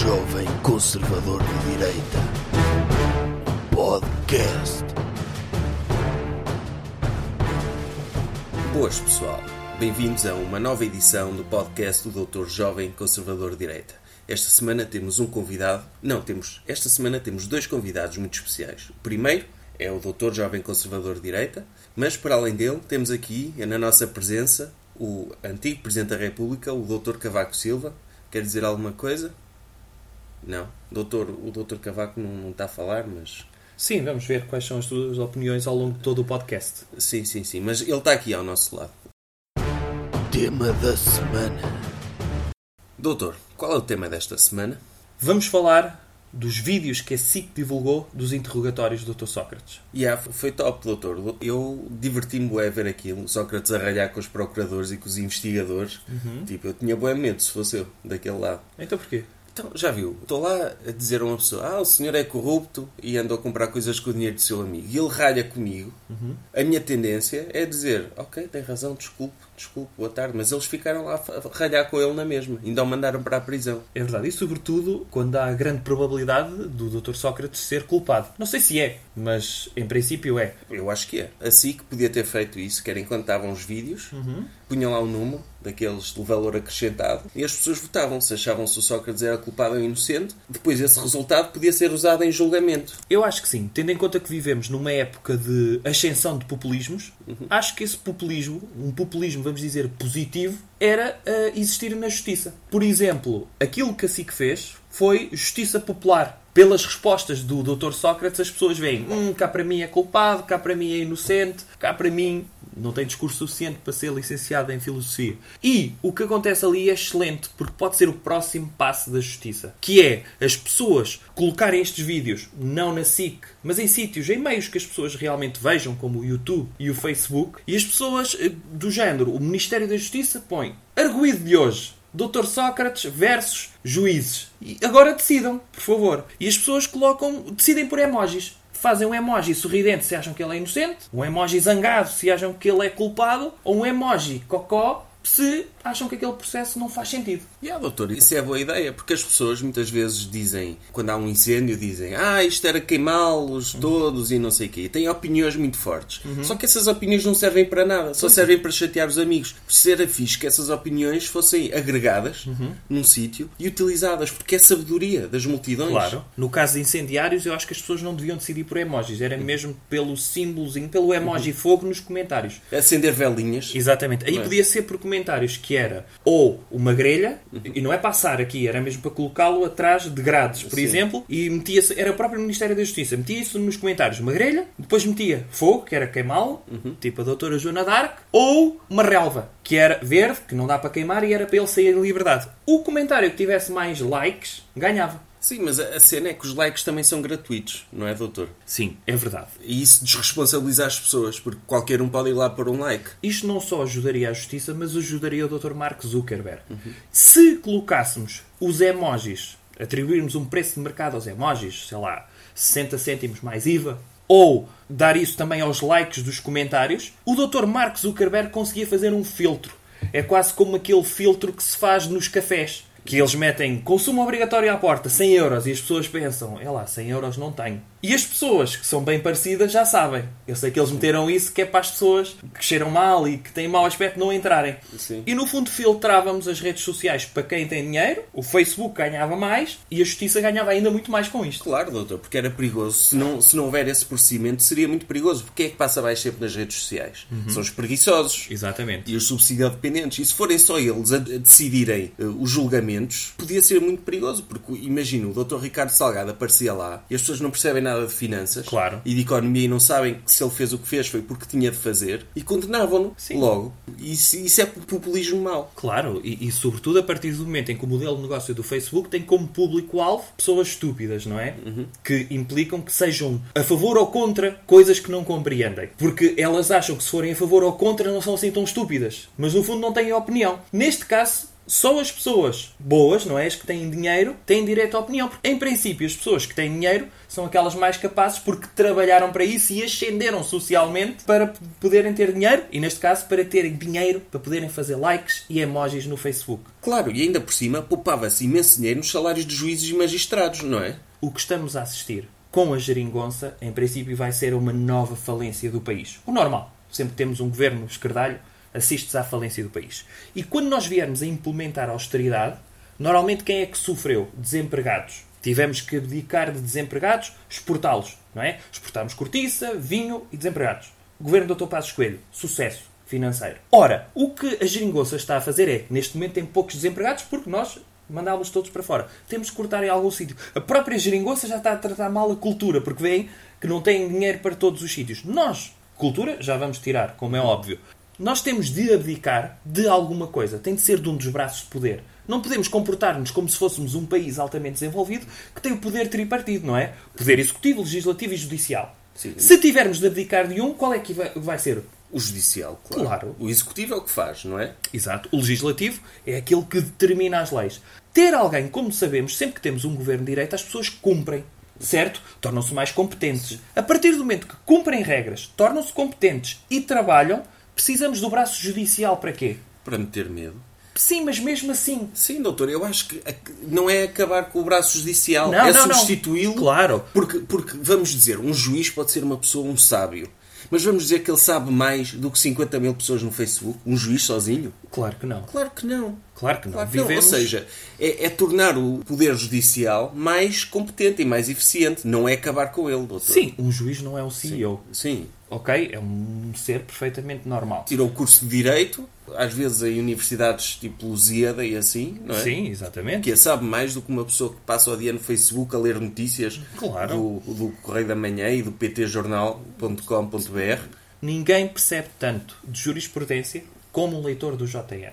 jovem conservador de direita. Podcast. Boas pessoal, bem-vindos a uma nova edição do podcast do Doutor Jovem Conservador de Direita. Esta semana temos um convidado, não, temos, esta semana temos dois convidados muito especiais. O primeiro é o Doutor Jovem Conservador de Direita, mas para além dele temos aqui, na nossa presença, o antigo Presidente da República, o Doutor Cavaco Silva. Quer dizer alguma coisa? Não. Doutor, o Doutor Cavaco não, não está a falar, mas Sim, vamos ver quais são as tuas opiniões ao longo de todo o podcast. Sim, sim, sim. Mas ele está aqui ao nosso lado. Tema da semana. Doutor, qual é o tema desta semana? Vamos falar dos vídeos que a SIC divulgou dos interrogatórios do Dr. Sócrates. Yeah, foi top, doutor. Eu diverti-me bué a ver aquilo. Sócrates a ralhar com os procuradores e com os investigadores. Tipo, eu tinha bué medo se fosse eu, daquele lado. Então porquê? Então, já viu? Estou lá a dizer a uma pessoa: Ah, o senhor é corrupto e andou a comprar coisas com o dinheiro do seu amigo. E ele ralha comigo. A minha tendência é dizer: Ok, tem razão, desculpe, desculpe, boa tarde. Mas eles ficaram lá a a ralhar com ele na mesma. Ainda o mandaram para a prisão. É verdade, e sobretudo quando há grande probabilidade do Dr. Sócrates ser culpado. Não sei se é, mas em princípio é. Eu acho que é. Assim que podia ter feito isso, que era enquanto estavam os vídeos, punham lá um número daqueles de valor acrescentado e as pessoas votavam se achavam se o Sócrates era culpado ou inocente. Depois esse resultado podia ser usado em julgamento. Eu acho que sim, tendo em conta que vivemos numa época de ascensão de populismos, acho que esse populismo, um populismo, vamos dizer, positivo, era ah, existir na justiça. Por exemplo, aquilo que a SIC fez foi justiça popular. Pelas respostas do Dr. Sócrates, as pessoas veem, hum, cá para mim é culpado, cá para mim é inocente, cá para mim não tem discurso suficiente para ser licenciado em filosofia. E o que acontece ali é excelente, porque pode ser o próximo passo da justiça, que é as pessoas colocarem estes vídeos não na SIC, mas em sítios, em meios que as pessoas realmente vejam, como o YouTube e o Facebook, e as pessoas eh, do género, o Ministério da Justiça põe arguído de hoje. Dr. Sócrates versus juízes. E agora decidam, por favor. E as pessoas colocam, decidem por emojis. Fazem um emoji sorridente se acham que ele é inocente, um emoji zangado se acham que ele é culpado, ou um emoji cocó se acham que aquele processo não faz sentido. E ah, doutor, isso é boa ideia, porque as pessoas muitas vezes dizem, quando há um incêndio, dizem ah, isto era queimá-los todos e não sei o quê. E têm opiniões muito fortes. Só que essas opiniões não servem para nada, só servem para chatear os amigos. Ser fixe que essas opiniões fossem agregadas num sítio e utilizadas, porque é sabedoria das multidões. Claro. No caso de incendiários, eu acho que as pessoas não deviam decidir por emojis. Era mesmo pelo símbolozinho, pelo emoji fogo nos comentários. Acender velinhas. Exatamente. Aí podia ser por comentários que era ou uma grelha, e não é passar aqui, era mesmo para colocá-lo atrás de grades, por Sim. exemplo, e metia-se, era o próprio Ministério da Justiça, metia isso nos comentários, uma grelha, depois metia fogo, que era queimá-lo, tipo a doutora Joana Dark, ou uma relva, que era verde, que não dá para queimar, e era para ele sair em liberdade. O comentário que tivesse mais likes, ganhava. Sim, mas a cena é que os likes também são gratuitos, não é, doutor? Sim, é verdade. E isso desresponsabiliza as pessoas, porque qualquer um pode ir lá pôr um like. Isto não só ajudaria a justiça, mas ajudaria o Dr. Mark Zuckerberg. Se colocássemos os emojis, atribuirmos um preço de mercado aos emojis, sei lá, 60 cêntimos mais IVA, ou dar isso também aos likes dos comentários, o Dr. Mark Zuckerberg conseguia fazer um filtro. É quase como aquele filtro que se faz nos cafés. Que eles metem consumo obrigatório à porta, 100 euros, e as pessoas pensam, é lá, 100 euros não tenho. E as pessoas que são bem parecidas já sabem. Eu sei que eles meteram isso que é para as pessoas que cheiram mal e que têm mau aspecto não entrarem. Sim. E no fundo filtrávamos as redes sociais para quem tem dinheiro, o Facebook ganhava mais e a Justiça ganhava ainda muito mais com isto. Claro, doutor, porque era perigoso. Se não, se não houver esse procedimento, seria muito perigoso. Porque é que passa mais sempre nas redes sociais? São os preguiçosos. Exatamente. E os subsidiodependentes. E se forem só eles a, decidirem eh, os julgamentos, podia ser muito perigoso. Porque imagina, o Dr. Ricardo Salgado aparecia lá e as pessoas não percebem nada de finanças Claro. e de economia e não sabem que se ele fez o que fez foi porque tinha de fazer e condenavam-no logo. Isso, isso é populismo mau. Claro, e, e sobretudo a partir do momento em que o modelo de negócio do Facebook tem como público-alvo pessoas estúpidas, não é? Que implicam que sejam a favor ou contra coisas que não compreendem. Porque elas acham que se forem a favor ou contra não são assim tão estúpidas. Mas no fundo não têm opinião. Neste caso, só as pessoas boas, não é? As que têm dinheiro, têm direito à opinião. Porque, em princípio, as pessoas que têm dinheiro são aquelas mais capazes porque trabalharam para isso e ascenderam socialmente para poderem ter dinheiro e, neste caso, para terem dinheiro para poderem fazer likes e emojis no Facebook. Claro, e ainda por cima poupava-se imenso dinheiro nos salários de juízes e magistrados, não é? O que estamos a assistir com a geringonça, em princípio, vai ser uma nova falência do país. O normal. Sempre temos um governo esquerdalho, assiste-se à falência do país. E quando nós viermos a implementar a austeridade, normalmente quem é que sofreu? Desempregados. Tivemos que abdicar de desempregados, exportá-los, não é? Exportámos cortiça, vinho e desempregados. Governo do Dr. Passos Coelho, sucesso financeiro. Ora, o que a geringonça está a fazer é, neste momento tem poucos desempregados porque nós mandámos todos para fora. Temos que cortar em algum sítio. A própria geringonça já está a tratar mal a cultura porque veem que não têm dinheiro para todos os sítios. Nós, cultura, já vamos tirar, como é óbvio. Nós temos de abdicar de alguma coisa. Tem de ser de um dos braços de poder. Não podemos comportar-nos como se fôssemos um país altamente desenvolvido que tem o poder tripartido, não é? Poder executivo, legislativo e judicial. Sim. Se tivermos de abdicar de um, qual é que vai, ser? O judicial, claro. Claro. O executivo é o que faz, não é? Exato. O legislativo é aquele que determina as leis. Ter alguém, como sabemos, sempre que temos um governo de direito, as pessoas cumprem. Certo? Tornam-se mais competentes. A partir do momento que cumprem regras, tornam-se competentes e trabalham, precisamos do braço judicial para quê? Para meter medo. Sim, mas mesmo assim. Sim, doutor, eu acho que não é acabar com o braço judicial, Não, é substituí-lo. Claro. Porque, porque, vamos dizer, um juiz pode ser uma pessoa, um sábio. Mas vamos dizer que ele sabe mais do que 50 mil pessoas no Facebook? Um juiz sozinho? Claro que não. Claro que não. Claro que não. Claro que não. Ou seja, é, é tornar o Poder Judicial mais competente e mais eficiente. Não é acabar com ele, doutor. Sim, um juiz não é um CEO. Sim. Ok? É um ser perfeitamente normal. Tirou o curso de Direito, às vezes em universidades tipo Lusíada e assim, não é? Sim, exatamente. Que sabe mais do que uma pessoa que passa o dia no Facebook a ler notícias Claro. do, do Correio da Manhã e do ptjornal.com.br. Ninguém percebe tanto de jurisprudência como um leitor do JN.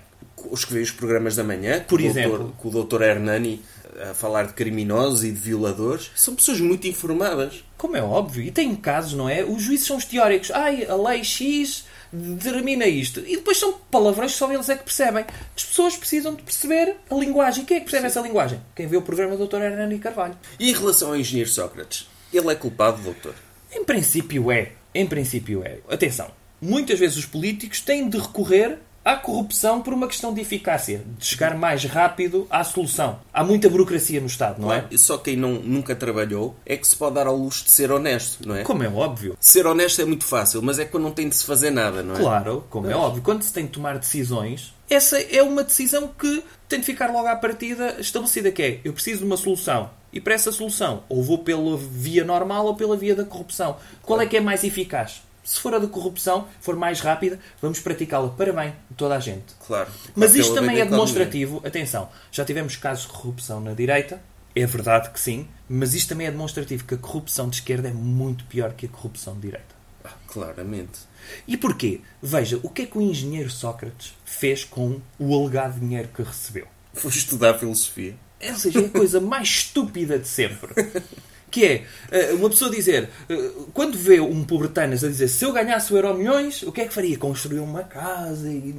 Os que veem os programas da manhã, Por o exemplo. doutor- com o doutor Hernani a falar de criminosos e de violadores, são pessoas muito informadas. Como é óbvio. E tem casos, não é? Os juízes são os teóricos. Ai, a lei X determina isto. E depois são palavrões que só eles é que percebem. As pessoas precisam de perceber a linguagem. Quem é que percebe essa linguagem? Quem vê o programa do Dr. Hernani Carvalho. E em relação ao engenheiro Sócrates, ele é culpado, doutor? Em princípio é. Em princípio é. Atenção. Muitas vezes os políticos têm de recorrer à corrupção por uma questão de eficácia. De chegar mais rápido à solução. Há muita burocracia no Estado, não é? Só quem não, nunca trabalhou é que se pode dar ao luxo de ser honesto, não é? Como é óbvio. Ser honesto é muito fácil, mas é quando não tem de se fazer nada, não é? Claro, como é óbvio. Quando se tem de tomar decisões, essa é uma decisão que tem de ficar logo à partida estabelecida, que é, eu preciso de uma solução. E para essa solução, ou vou pela via normal ou pela via da corrupção. Qual é que é mais eficaz? Se for a da corrupção, for mais rápida, vamos praticá-la para bem de toda a gente. Claro. Mas isto também é demonstrativo. Atenção, já tivemos casos de corrupção na direita. É verdade que sim. Mas isto também é demonstrativo que a corrupção de esquerda é muito pior que a corrupção de direita. Ah, claramente. E porquê? Veja, o que é que o engenheiro Sócrates fez com o alegado dinheiro que recebeu? Fui estudar filosofia. Ou seja, é a coisa mais estúpida de sempre. Que é eh, uma pessoa dizer, eh, quando vê um pobretanas a dizer se eu ganhasse o Euro Milhões, o que é que faria? Construir uma casa? E...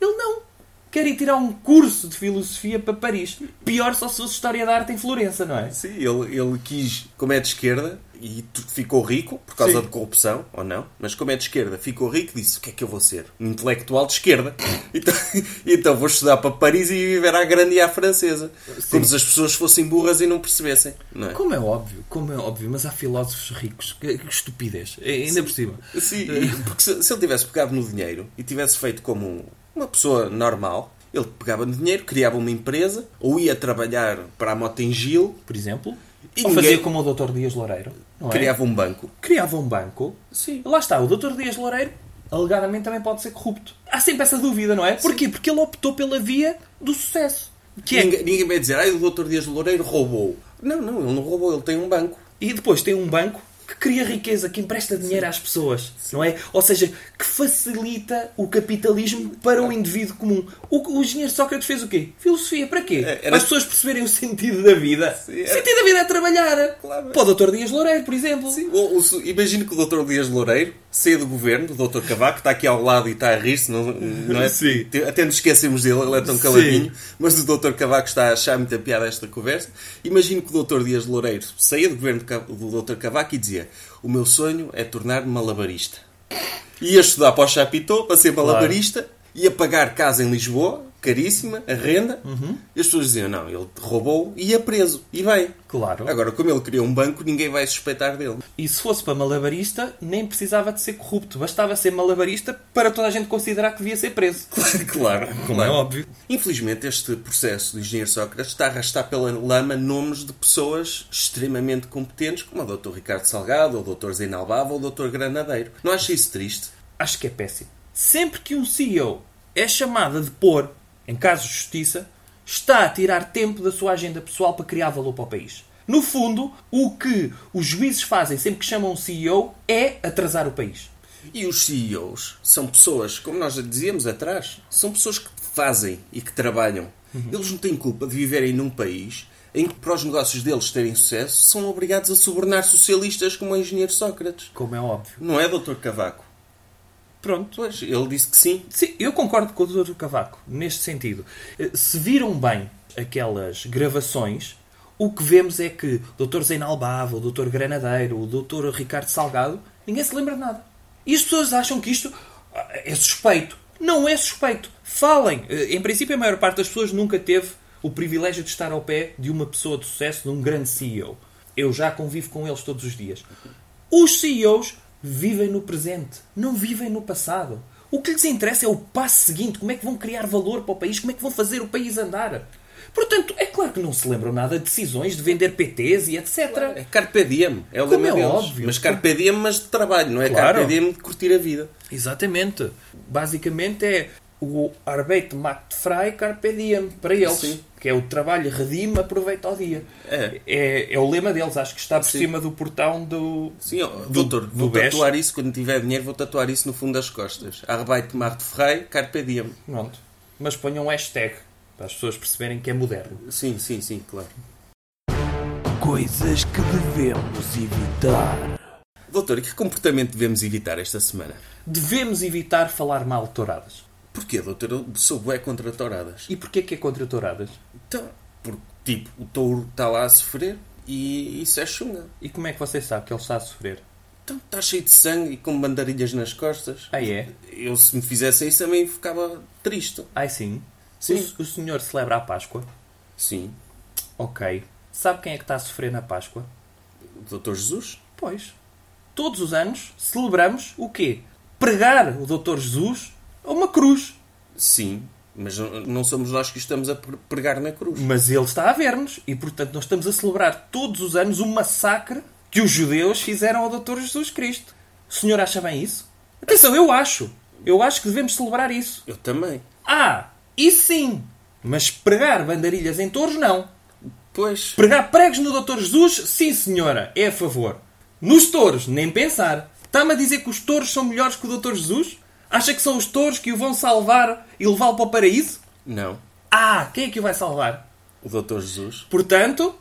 Ele não. Quer ir tirar um curso de filosofia para Paris. Pior só se fosse História da Arte em Florença, não é? Sim, ele, ele quis, como é de esquerda, e ficou rico por causa Sim. de corrupção, ou não, mas como é de esquerda, ficou rico e disse: O que é que eu vou ser? Um intelectual de esquerda. Então, então vou estudar para Paris e viver à grande e à francesa. Como se as pessoas fossem burras e não percebessem, não é? Como é óbvio, como é óbvio, mas há filósofos ricos. Que, que estupidez. Ainda por cima. Sim, porque se, se ele tivesse pegado no dinheiro e tivesse feito como um- uma pessoa normal, ele pegava no dinheiro, criava uma empresa, ou ia trabalhar para a Motengil, por exemplo. E ou ninguém- fazia como o Dr. Dias Loureiro. É? criava um banco. Criava um banco. Sim. Lá está, o Dr. Dias Loureiro, alegadamente, também pode ser corrupto. Há sempre essa dúvida, não é? Porquê? Porque ele optou pela via do sucesso. Que é... Ninguém, ninguém vai dizer, ah, o Dr. Dias Loureiro roubou. Não, não, ele não roubou, ele tem um banco. E depois tem um banco que cria riqueza, que empresta dinheiro às pessoas, não é? Ou seja, que facilita o capitalismo para o indivíduo comum. O, o engenheiro Sócrates fez o quê? Filosofia. Para quê? É, era- Para as pessoas perceberem o sentido da vida. Sim, O era- sentido da vida é trabalhar. Claro. Para o Dr. Dias Loureiro, por exemplo. Sim, ou- imagino que o Dr. Dias Loureiro saía do governo, do Dr. Cavaco, que está aqui ao lado e está a rir-se, não, não é? Sim. Até nos esquecemos dele, ele é tão Sim. caladinho, mas o Dr. Cavaco está a achar muita piada esta conversa. Imagino que o Dr. Dias Loureiro saía do governo do Dr. Cavaco e dizia: O meu sonho é tornar-me malabarista. Ia estudar para o Chapitão para ser malabarista, ia pagar casa em Lisboa, caríssima, a renda, Uhum. e as pessoas diziam: Não, ele roubou e ia preso. E bem. Claro. Agora, como ele criou um banco, ninguém vai suspeitar dele. E se fosse para malabarista, nem precisava de ser corrupto. Bastava ser malabarista para toda a gente considerar que devia ser preso. claro, Como é óbvio. Infelizmente, este processo do engenheiro Sócrates está a arrastar pela lama nomes de pessoas extremamente competentes, como o Dr. Ricardo Salgado, o Dr. Zeinalbava ou o Dr. Granadeiro. Não acha isso triste? Acho que é péssimo. Sempre que um CEO é chamado a depor, em casos de justiça, está a tirar tempo da sua agenda pessoal para criar valor para o país. No fundo, o que os juízes fazem sempre que chamam um CEO é atrasar o país. E os CEOs são pessoas, como nós já dizíamos atrás, são pessoas que fazem e que trabalham. Eles não têm culpa de viverem num país em que, para os negócios deles terem sucesso, são obrigados a subornar socialistas como o engenheiro Sócrates. Como é óbvio. Não é, Dr. Cavaco? Pronto. Ele disse que sim. Sim, eu concordo com o Dr. Cavaco, neste sentido. Eh, Se viram bem aquelas gravações, o que vemos é que o Dr. Zeinalbava, o Dr. Granadeiro, o Dr. Ricardo Salgado, ninguém se lembra de nada. E as pessoas acham que isto ah, é suspeito. Não é suspeito. Falem. Eh, Em princípio, a maior parte das pessoas nunca teve o privilégio de estar ao pé de uma pessoa de sucesso, de um grande CEO. Eu já convivo com eles todos os dias. Os CEOs vivem no presente, não vivem no passado. O que lhes interessa é o passo seguinte, como é que vão criar valor para o país, como é que vão fazer o país andar. Portanto, é claro que não se lembram nada de decisões de vender PTs e etc. É Carpe Diem, é o Como é deles. óbvio. Mas Carpe Diem, mas de trabalho, não é Claro. Carpe Diem de curtir a vida. Exatamente. Basicamente é o Arbeit macht frei carpe diem para eles. Sim. Que é o trabalho redime, aproveita ao dia. É. É, é o lema deles. Acho que está por Sim. cima do portão do... Sim, ó, Do- doutor, do vou BES. tatuar isso quando tiver dinheiro, vou tatuar isso no fundo das costas. Arbeit macht frei, Carpe Diem. Pronto. Mas ponham um hashtag para as pessoas perceberem que é moderno. Sim, sim, sim, claro. Coisas que devemos evitar. Doutor, e que comportamento devemos evitar esta semana? Devemos evitar falar mal de touradas. Porquê, doutor? Eu sou bué contra touradas. E porquê que é contra touradas? Então, porque, tipo, o touro está lá a sofrer e isso é chunga. E como é que você sabe que ele está a sofrer? Então, está cheio de sangue e com bandarilhas nas costas. Ah, é? Eu, se me fizessem isso, também ficava triste. Ai, sim. Sim. O, o senhor celebra a Páscoa? Sim. Ok. Sabe quem é que está a sofrer na Páscoa? O doutor Jesus? Pois. Todos os anos celebramos o quê? Pregar o Doutor Jesus a uma cruz. Sim. Mas não- somos nós que o estamos a pre- pregar na cruz. Mas ele está a ver-nos e, portanto, nós estamos a celebrar todos os anos um massacre que os judeus fizeram ao Doutor Jesus Cristo. O senhor acha bem isso? Atenção, eu acho. Eu acho que devemos celebrar isso. Eu também. Ah, isso sim. Mas pregar bandarilhas em touros, não. Pois. Pregar pregos no Doutor Jesus, sim senhora, é a favor. Nos touros, nem pensar. Está-me a dizer que os touros são melhores que o Doutor Jesus? Acha que são os touros que o vão salvar e levá-lo para o paraíso? Não. Ah, quem é que o vai salvar? O doutor Jesus. Portanto,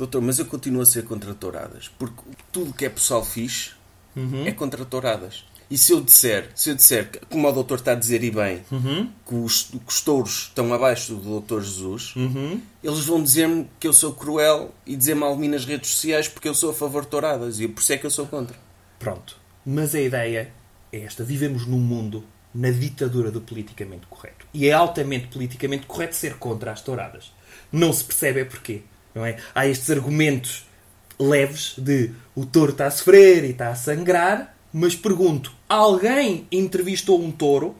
Doutor, mas eu continuo a ser contra touradas. Porque tudo que é pessoal fixe é contra touradas. E se eu disser, se eu disser, como o doutor está a dizer e bem, que, os, que os touros estão abaixo do doutor Jesus, eles vão dizer-me que eu sou cruel e dizer mal de mim nas redes sociais porque eu sou a favor de touradas. E por isso é que eu sou contra. pronto. Mas a ideia é esta. Vivemos num mundo na ditadura do politicamente correto. E é altamente politicamente correto ser contra as touradas. Não se percebe é porquê. Não é? Há estes argumentos leves de o touro está a sofrer e está a sangrar, mas pergunto, alguém entrevistou um touro?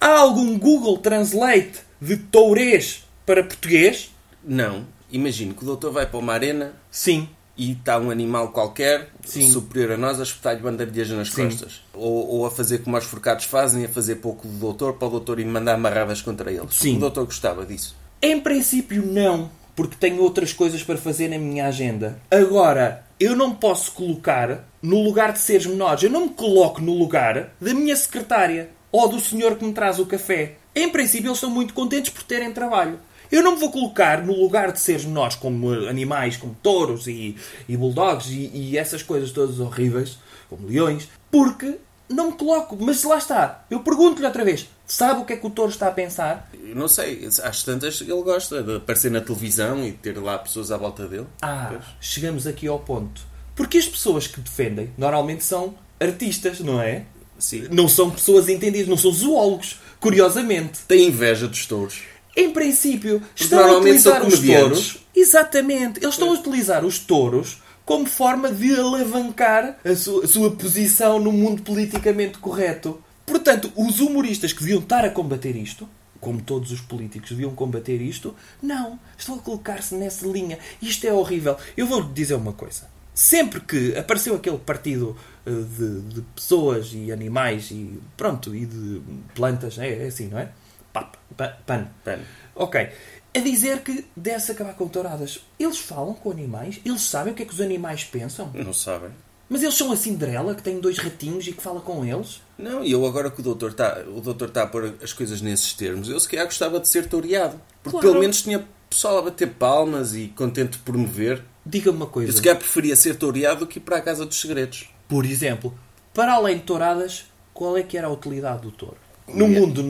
Há algum Google Translate de tourês para português? Não. Imagino que o doutor vai para uma arena Sim. E está um animal qualquer Sim. superior a nós a espetar-lhe bandarilhas nas Sim. costas. Ou, ou a fazer como os forcados fazem, a fazer pouco do doutor para o doutor ir mandar amarradas contra eles. Sim. O doutor gostava disso. Em princípio, não, porque tenho outras coisas para fazer na minha agenda. Agora, eu não posso colocar no lugar de seres menores, eu não me coloco no lugar da minha secretária ou do senhor que me traz o café. Em princípio, eles estão muito contentes por terem trabalho. Eu não me vou colocar no lugar de seres menores como animais, como touros e, e bulldogs e, e essas coisas todas horríveis, como leões, porque não me coloco. Mas lá está. Eu pergunto-lhe outra vez. Sabe o que é que o touro está a pensar? Eu não sei, às tantas ele gosta de aparecer na televisão e ter lá pessoas à volta dele. Ah, Pois. chegamos aqui ao ponto. Porque as pessoas que defendem normalmente são artistas, não é? Sim. Não são pessoas entendidas, não são zoólogos, curiosamente. Tem inveja dos touros. Em princípio, estão a utilizar os touros. Exatamente. Eles estão a utilizar os touros como forma de alavancar a sua, a sua posição no mundo politicamente correto. Portanto, os humoristas que deviam estar a combater isto, como todos os políticos deviam combater isto, não. Estão a colocar-se nessa linha. Isto é horrível. Eu vou dizer uma coisa. Sempre que apareceu aquele partido eh, de, de pessoas e animais e pronto, e de plantas, é, é assim, não é? Pap, pa- pano. Pano. Ok. A dizer que deve-se acabar com touradas. Eles falam com animais, eles sabem o que é que os animais pensam. Não sabem. Mas eles são a Cinderela, que tem dois ratinhos e que fala com eles. Não, e eu agora que o doutor está o doutor está a pôr as coisas nesses termos, eu se calhar gostava de ser toureado. Porque Claro. pelo menos tinha pessoal a bater palmas e contente de promover. Diga-me uma Eu coisa. se calhar preferia ser toureado do que ir para a Casa dos Segredos. Por exemplo, para além de touradas, qual é que era a utilidade do touro? No mundo,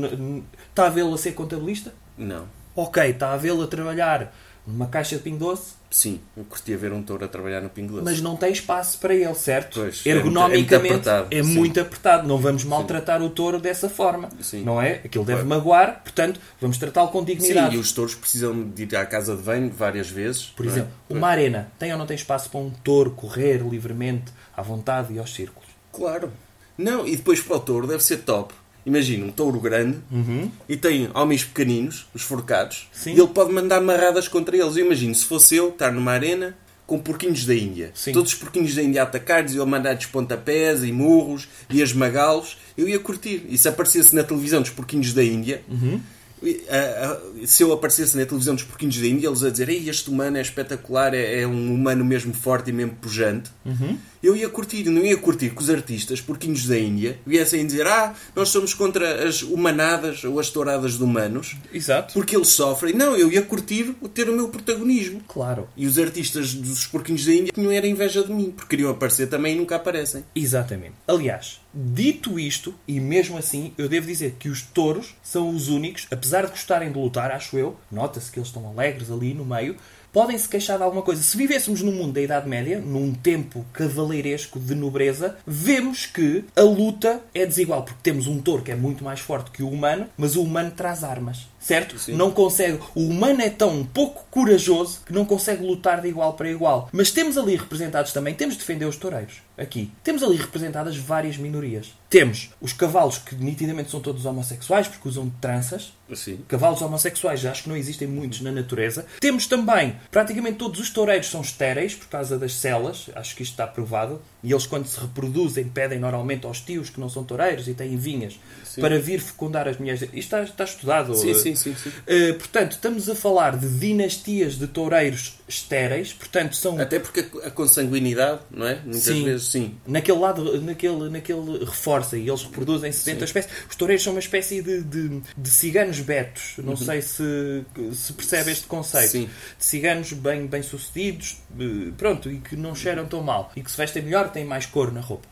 está a vê-lo a ser contabilista? Não. Ok, está a vê-lo a trabalhar numa caixa de pingo doce, Sim, eu curtia ver um touro a trabalhar no Pingo Doce. mas não tem espaço para ele, certo? Pois, é Ergonomicamente é muito apertado, é sim. muito apertado. Não vamos maltratar o touro dessa forma. Sim. Não é? Aquilo deve Claro. magoar, portanto, vamos tratá-lo com Sim, dignidade. e os touros precisam de ir à casa de banho várias vezes. Por é? exemplo, uma arena tem ou não tem espaço para um touro correr livremente, à vontade e aos círculos? Claro. Não, e depois para o touro deve ser top. Imagina um touro grande e tem homens pequeninos, os forcados, Sim. e ele pode mandar marradas contra eles. Eu imagino, se fosse eu, estar numa arena com porquinhos da Índia. Sim. Todos os porquinhos da Índia a atacar-lhes e eu mandar-lhes pontapés e murros e a esmagá-los, eu ia curtir. E se aparecesse na televisão dos porquinhos da Índia, ah, se eu aparecesse na televisão dos porquinhos da Índia, eles a dizer Ei, este humano é espetacular, é, é um humano mesmo forte e mesmo pujante, eu ia curtir, não ia curtir que os artistas, porquinhos da Índia, viessem dizer Ah, nós somos contra as humanadas ou as touradas de humanos, Exato. porque eles sofrem. Não, eu ia curtir ter o meu protagonismo. Claro. E os artistas dos porquinhos da Índia tinham era inveja de mim, porque queriam aparecer também e nunca aparecem. Exatamente. Aliás, dito isto, e mesmo assim, eu devo dizer que os touros são os únicos, apesar de gostarem de lutar, acho eu, nota-se que eles estão alegres ali no meio, podem se queixar de alguma coisa. Se vivêssemos no mundo da Idade Média, num tempo cavaleiresco de nobreza, vemos que a luta é desigual, porque temos um touro que é muito mais forte que o humano, mas o humano traz armas. Certo? Sim. Não consegue. O humano é tão pouco corajoso que não consegue lutar de igual para igual. Mas temos ali representados também, temos de defender os toureiros. Aqui. Temos ali representadas várias minorias. Temos os cavalos que nitidamente são todos homossexuais porque usam tranças. Assim. Cavalos homossexuais, acho que não existem muitos na natureza. Temos também, praticamente todos os toureiros são estéreis por causa das celas, acho que isto está provado. E eles, quando se reproduzem, pedem normalmente aos tios que não são toureiros e têm vinhas Sim. para vir fecundar as mulheres. Isto está, está estudado. Sim, eh, sim, sim, sim. Uh, portanto, estamos a falar de dinastias de toureiros estéreis, portanto, são Até porque a a consanguinidade, não é? Muitas Sim. vezes, sim. naquele lado, naquele, naquele reforça e eles reproduzem-se dentro da espécie. Os toureiros são uma espécie de, de, de ciganos betos, não sei se, se percebe este conceito. Sim. De ciganos bem, bem sucedidos, eh, pronto, e que não cheiram tão mal, e que se vestem melhor, têm mais cor na roupa.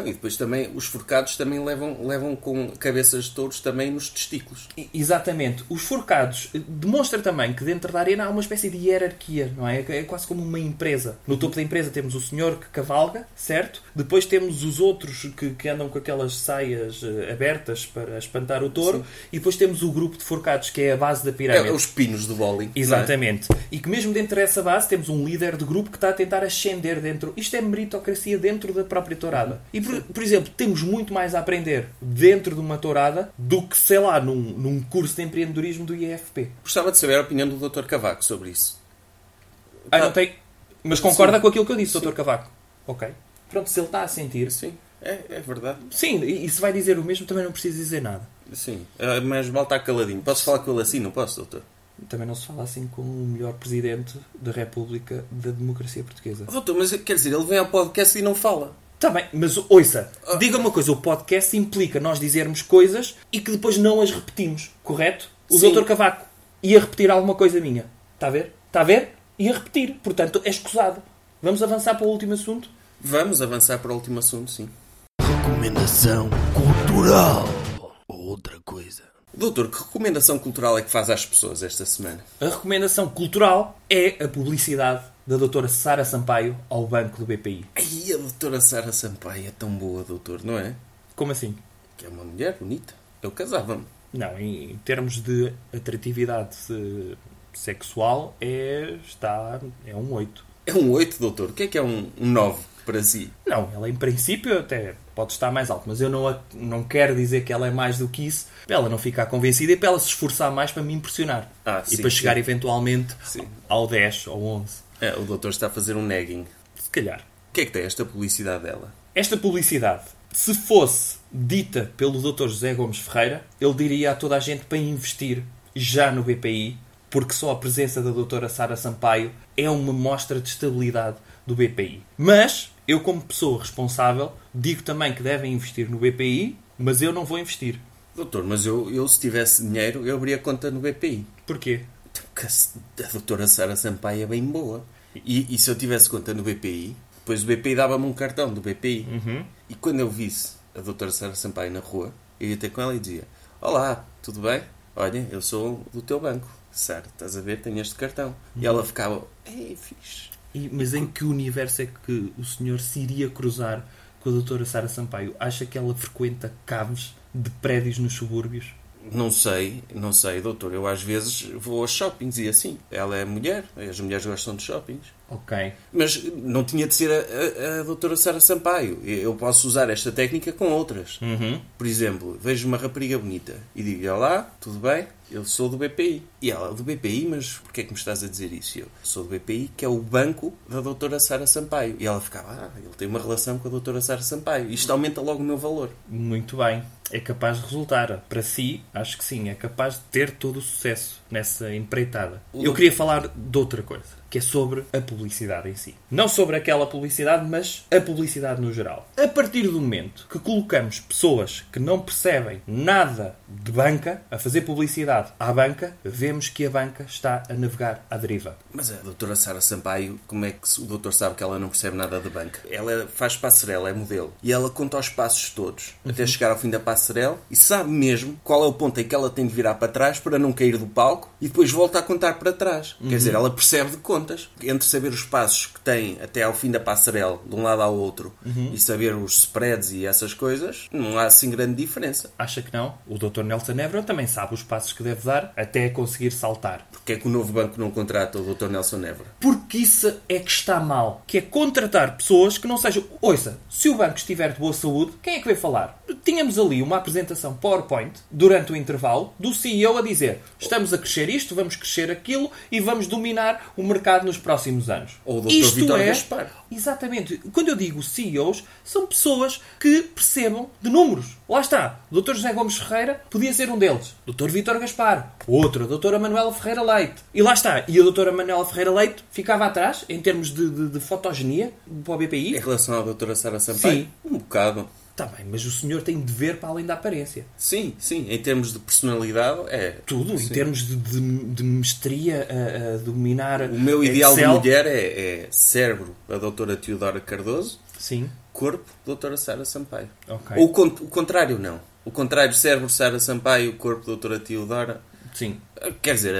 Não, e depois também os forcados também levam, levam com cabeças de touros também nos testículos. Exatamente. Os forcados eh, demonstra também que dentro da arena há uma espécie de hierarquia, não é? É quase como uma empresa. No topo da empresa temos o senhor que cavalga, certo? Depois temos os outros que, que andam com aquelas saias eh, abertas para espantar o touro. E depois temos o grupo de forcados, que é a base da É, pirâmide. os pinos do bowling. é? Exatamente. E que mesmo dentro dessa base temos um líder de grupo que está a tentar ascender dentro. Isto é meritocracia dentro da própria tourada. E, por, por exemplo, temos muito mais a aprender dentro de uma tourada do que, sei lá, num, num curso de empreendedorismo do IFP. Gostava de saber a opinião do Dr. Cavaco sobre isso. Ah, não tem... Mas concorda Sim. com aquilo que eu disse, Sim. Dr. Cavaco? Ok. Pronto, se ele está a sentir... Sim, é, é verdade. Sim, e se vai dizer o mesmo, também não precisa dizer nada. Sim. Ah, Mas vale estar caladinho. Posso falar com ele assim? Não posso, doutor? Também não se fala assim com o melhor presidente da República da Democracia Portuguesa. Doutor, mas quer dizer, ele vem ao podcast e não fala. Está bem, mas ouça, diga uma coisa: o podcast implica nós dizermos coisas e que depois não as repetimos, correto? O Sim. Dr. Cavaco ia repetir alguma coisa minha. Está a ver? Está a ver? Ia repetir. Portanto, é escusado. Vamos avançar para o último assunto? Vamos avançar para o último assunto, sim. Recomendação cultural. Ou outra coisa. Doutor, que recomendação cultural é que faz às pessoas esta semana? A recomendação cultural é a publicidade da doutora Sara Sampaio ao banco do BPI. Ai, a doutora Sara Sampaio é tão boa, doutor, não é? Como assim? Que é uma mulher bonita. Eu casava-me. Não, em termos de atratividade eh, sexual, é, está, é um 8. É um 8, doutor. O que é que é um, um 9 para si? Não, ela em princípio até pode estar mais alto, mas eu não, a- não quero dizer que ela é mais do que isso, para ela não ficar convencida e para ela se esforçar mais para me impressionar. Ah, e sim, para chegar sim. eventualmente Sim. ao 10 ou 11. É, o doutor está a fazer um nagging. Se calhar. O que é que tem esta publicidade dela? Esta publicidade, se fosse dita pelo Dr. José Gomes Ferreira, ele diria a toda a gente para investir já no BPI, porque só a presença da doutora Sara Sampaio é uma mostra de estabilidade do BPI. Mas, eu como pessoa responsável, digo também que devem investir no BPI, mas eu não vou investir. Doutor, mas eu, eu se tivesse dinheiro, eu abria conta no BPI. Porquê? Porque a a doutora Sara Sampaio é bem boa. E, e se eu tivesse conta no BPI, depois o BPI dava-me um cartão do BPI. E quando eu visse a doutora Sara Sampaio na rua, eu ia ter com ela e dizia: Olá, tudo bem? Olha, eu sou do teu banco. Sara, estás a ver? Tenho este cartão. E ela ficava: Ei, fixe. E- mas em que universo é que o senhor se iria cruzar com a doutora Sara Sampaio? Acha que ela frequenta caves de prédios nos subúrbios? Não sei, não sei, doutor. Eu às vezes vou aos shoppings e assim. Ela é mulher, as mulheres gostam de shoppings. Ok. Mas não tinha de ser a, a, a doutora Sara Sampaio. Eu posso usar esta técnica com outras. Uhum. Por exemplo, vejo uma rapariga bonita e digo Olá, tudo bem? Eu sou do BPI. E ela, do BPI, mas porquê é que me estás a dizer isso? E Eu sou do BPI, que é o banco da doutora Sara Sampaio. E ela ficava, ah, ele tem uma relação com a doutora Sara Sampaio. Isto aumenta logo o meu valor. Muito bem. É capaz de resultar. Para si, acho que sim. É capaz de ter todo o sucesso nessa empreitada. Eu queria falar de outra coisa, que é sobre a publicidade em si. Não sobre aquela publicidade, mas a publicidade no geral. A partir do momento que colocamos pessoas que não percebem nada de banca a fazer publicidade à banca, vemos que a banca está a navegar à deriva. Mas a doutora Sara Sampaio, como é que o doutor sabe que ela não percebe nada de banca? Ela faz passarela, é modelo. E ela conta os passos todos, até chegar ao fim da passarela, e sabe mesmo qual é o ponto em que ela tem de virar para trás para não cair do palco, e depois volta a contar para trás. Quer dizer, ela percebe de contas. Entre saber os passos que tem até ao fim da passarela, de um lado ao outro, e saber os spreads e essas coisas, não há assim grande diferença. Acha que não? O Dr. Nelson Évora também sabe os passos que deve dar até conseguir saltar. Porque é que o novo banco não contrata o Dr. Nelson Évora? Porque isso é que está mal. Que é contratar pessoas que não sejam. Ouça, se o banco estiver de boa saúde, quem é que vai falar? Tínhamos ali uma apresentação PowerPoint durante o intervalo do CEO a dizer: estamos a crescer isto, vamos crescer aquilo e vamos dominar o mercado nos próximos anos. Ou o Dr. Isto é- Gaspar. Exatamente. Quando eu digo CEOs, são pessoas que percebam de números. Lá está. O Dr. José Gomes Ferreira podia ser um deles. Dr. Vítor Gaspar. Outro, a Doutora Manuela Ferreira Leite. E lá está. E a Doutora Manuela Ferreira Leite ficava atrás, em termos de, de, de fotogenia, para o Em BPI. relação à doutora Sara Sampaio? Sim. Um bocado. Está bem, mas o senhor tem dever para além da aparência. Sim, sim. Em termos de personalidade, é. Tudo, em Sim. termos de, de, de mestria a, a dominar. O meu ideal Excel. de mulher é, é cérebro, a doutora Teodora Cardoso, Sim. corpo, doutora Sara Sampaio. Ok. Ou o, o contrário, não. O contrário, cérebro, Sara Sampaio, corpo, doutora Teodora. Sim. Quer dizer,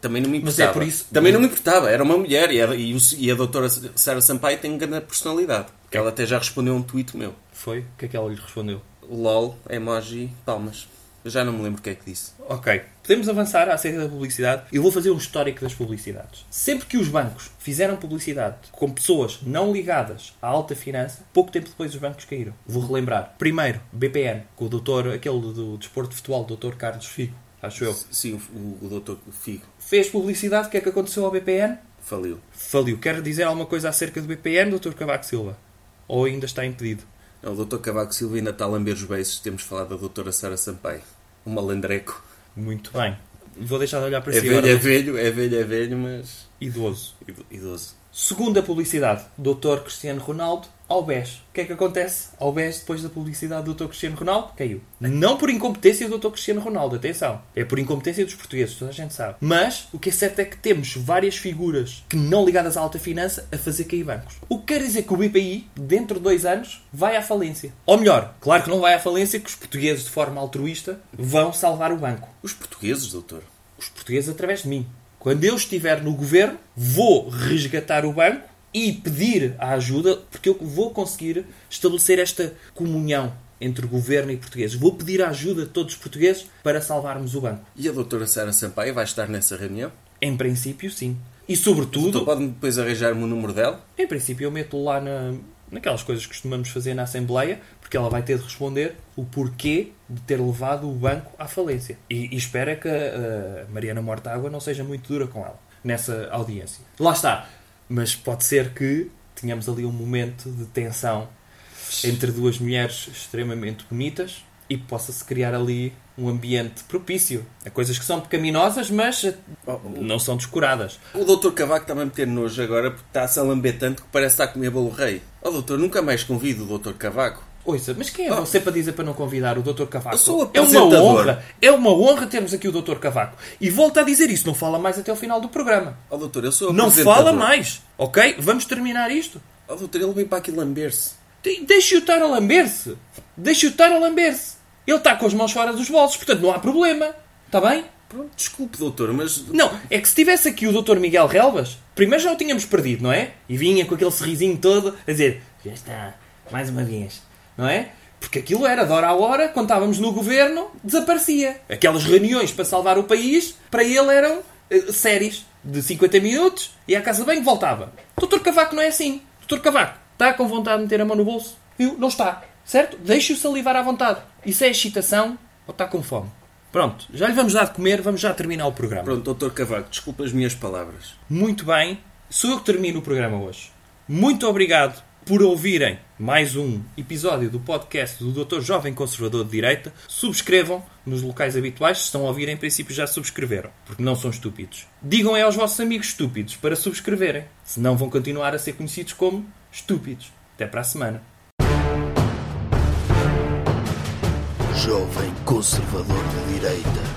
também não me Mas importava. é por isso- Também não me importava, era uma mulher e a, e o- e a doutora Sara Sampaio tem grande personalidade. Que ela até já respondeu a um tweet meu. Foi? O que é que ela lhe respondeu? LOL, emoji, palmas. Eu já não me lembro o que é que disse. Ok. Podemos avançar acerca da publicidade. Eu vou fazer um histórico das publicidades. Sempre que os bancos fizeram publicidade com pessoas não ligadas à alta finança, pouco tempo depois os bancos caíram. Vou relembrar. Primeiro, BPN, com o doutor, aquele do desporto de futebol, doutor Carlos Figo, acho eu. Sim, o, o doutor Figo Fez publicidade, o que é que aconteceu ao BPN? faliu. Faliu. Quer dizer alguma coisa acerca do BPN, doutor Cavaco Silva? Ou ainda está impedido? Não, o doutor Cavaco Silva ainda está a lamber os beiços. Temos falado da doutora Sara Sampaio. Um malandreco. Muito bem. Vou deixar de olhar para É si velho, agora. é velho, é velho, é velho, mas Idoso. ido- idoso. Segunda publicidade, Dr. Cristiano Ronaldo ao BES. O que é que acontece ao BES depois da publicidade do Dr. Cristiano Ronaldo? Caiu. Não por incompetência do Dr. Cristiano Ronaldo, atenção. É por incompetência dos portugueses, toda a gente sabe. Mas o que é certo é que temos várias figuras que não ligadas à alta finança a fazer cair bancos. O que quer dizer que o BPI, dentro de dois anos, vai à falência. Ou melhor, claro que não vai à falência, que os portugueses, de forma altruísta, vão salvar o banco. Os portugueses, doutor? Os portugueses através de mim. Quando eu estiver no governo, vou resgatar o banco e pedir a ajuda, porque eu vou conseguir estabelecer esta comunhão entre governo e portugueses. Vou pedir a ajuda de todos os portugueses para salvarmos o banco. E a doutora Sara Sampaio vai estar nessa reunião? Em princípio, sim. E sobretudo, doutor pode-me depois arranjar-me o número dela? em princípio, eu meto lá na, naquelas coisas que costumamos fazer na Assembleia, porque ela vai ter de responder o porquê de ter levado o banco à falência. E, e espera que a, a Mariana Mortágua não seja muito dura com ela nessa audiência. Lá está. Mas pode ser que tenhamos ali um momento de tensão entre duas mulheres extremamente bonitas e possa-se criar ali um ambiente propício a coisas que são pecaminosas, mas eh, não são descuradas. O doutor Cavaco está-me a meter nojo agora porque está a se alamber tanto que parece estar a comer bolo rei. Oh doutor, nunca mais convido o doutor Cavaco. Ouça, mas quem é Oh. você para dizer para não convidar o Dr. Cavaco? Eu sou o é uma apresentador. honra, é uma honra termos aqui o Dr. Cavaco. E volto a dizer isso, não fala mais até ao final do programa. Oh doutor, eu sou o Não apresentador. fala mais, ok? Vamos terminar isto. Oh doutor, ele vem para aqui lamber-se. De- Deixe-o estar a lamber-se. Deixe-o estar a lamber-se. Ele está com as mãos fora dos bolsos, portanto não há problema. Está bem? Pronto, desculpe doutor, mas... Não, é que se tivesse aqui o Dr. Miguel Relvas, primeiro já o tínhamos perdido, não é? E vinha com aquele sorrisinho todo a dizer: Já está, mais uma vez, não é? Porque aquilo era de hora a hora, quando estávamos no governo, desaparecia. Aquelas reuniões para salvar o país, para ele eram eh, séries de 50 minutos e à casa bem voltava. Dr. Cavaco não é assim. Dr. Cavaco está com vontade de meter a mão no bolso? Viu? Não está. Certo? Deixe-o salivar à vontade. Isso é excitação ou está com fome? Pronto, já lhe vamos dar de comer, vamos já terminar o programa. Pronto, doutor Cavaco, desculpe as minhas palavras. Muito bem, sou eu que termino o programa hoje. Muito obrigado por ouvirem mais um episódio do podcast do Dr. Jovem Conservador de Direita. Subscrevam nos locais habituais. Se estão a ouvir, em princípio já subscreveram, porque não são estúpidos. Digam é aos vossos amigos estúpidos para subscreverem, senão vão continuar a ser conhecidos como estúpidos. Até para a semana. Jovem Conservador de Direita.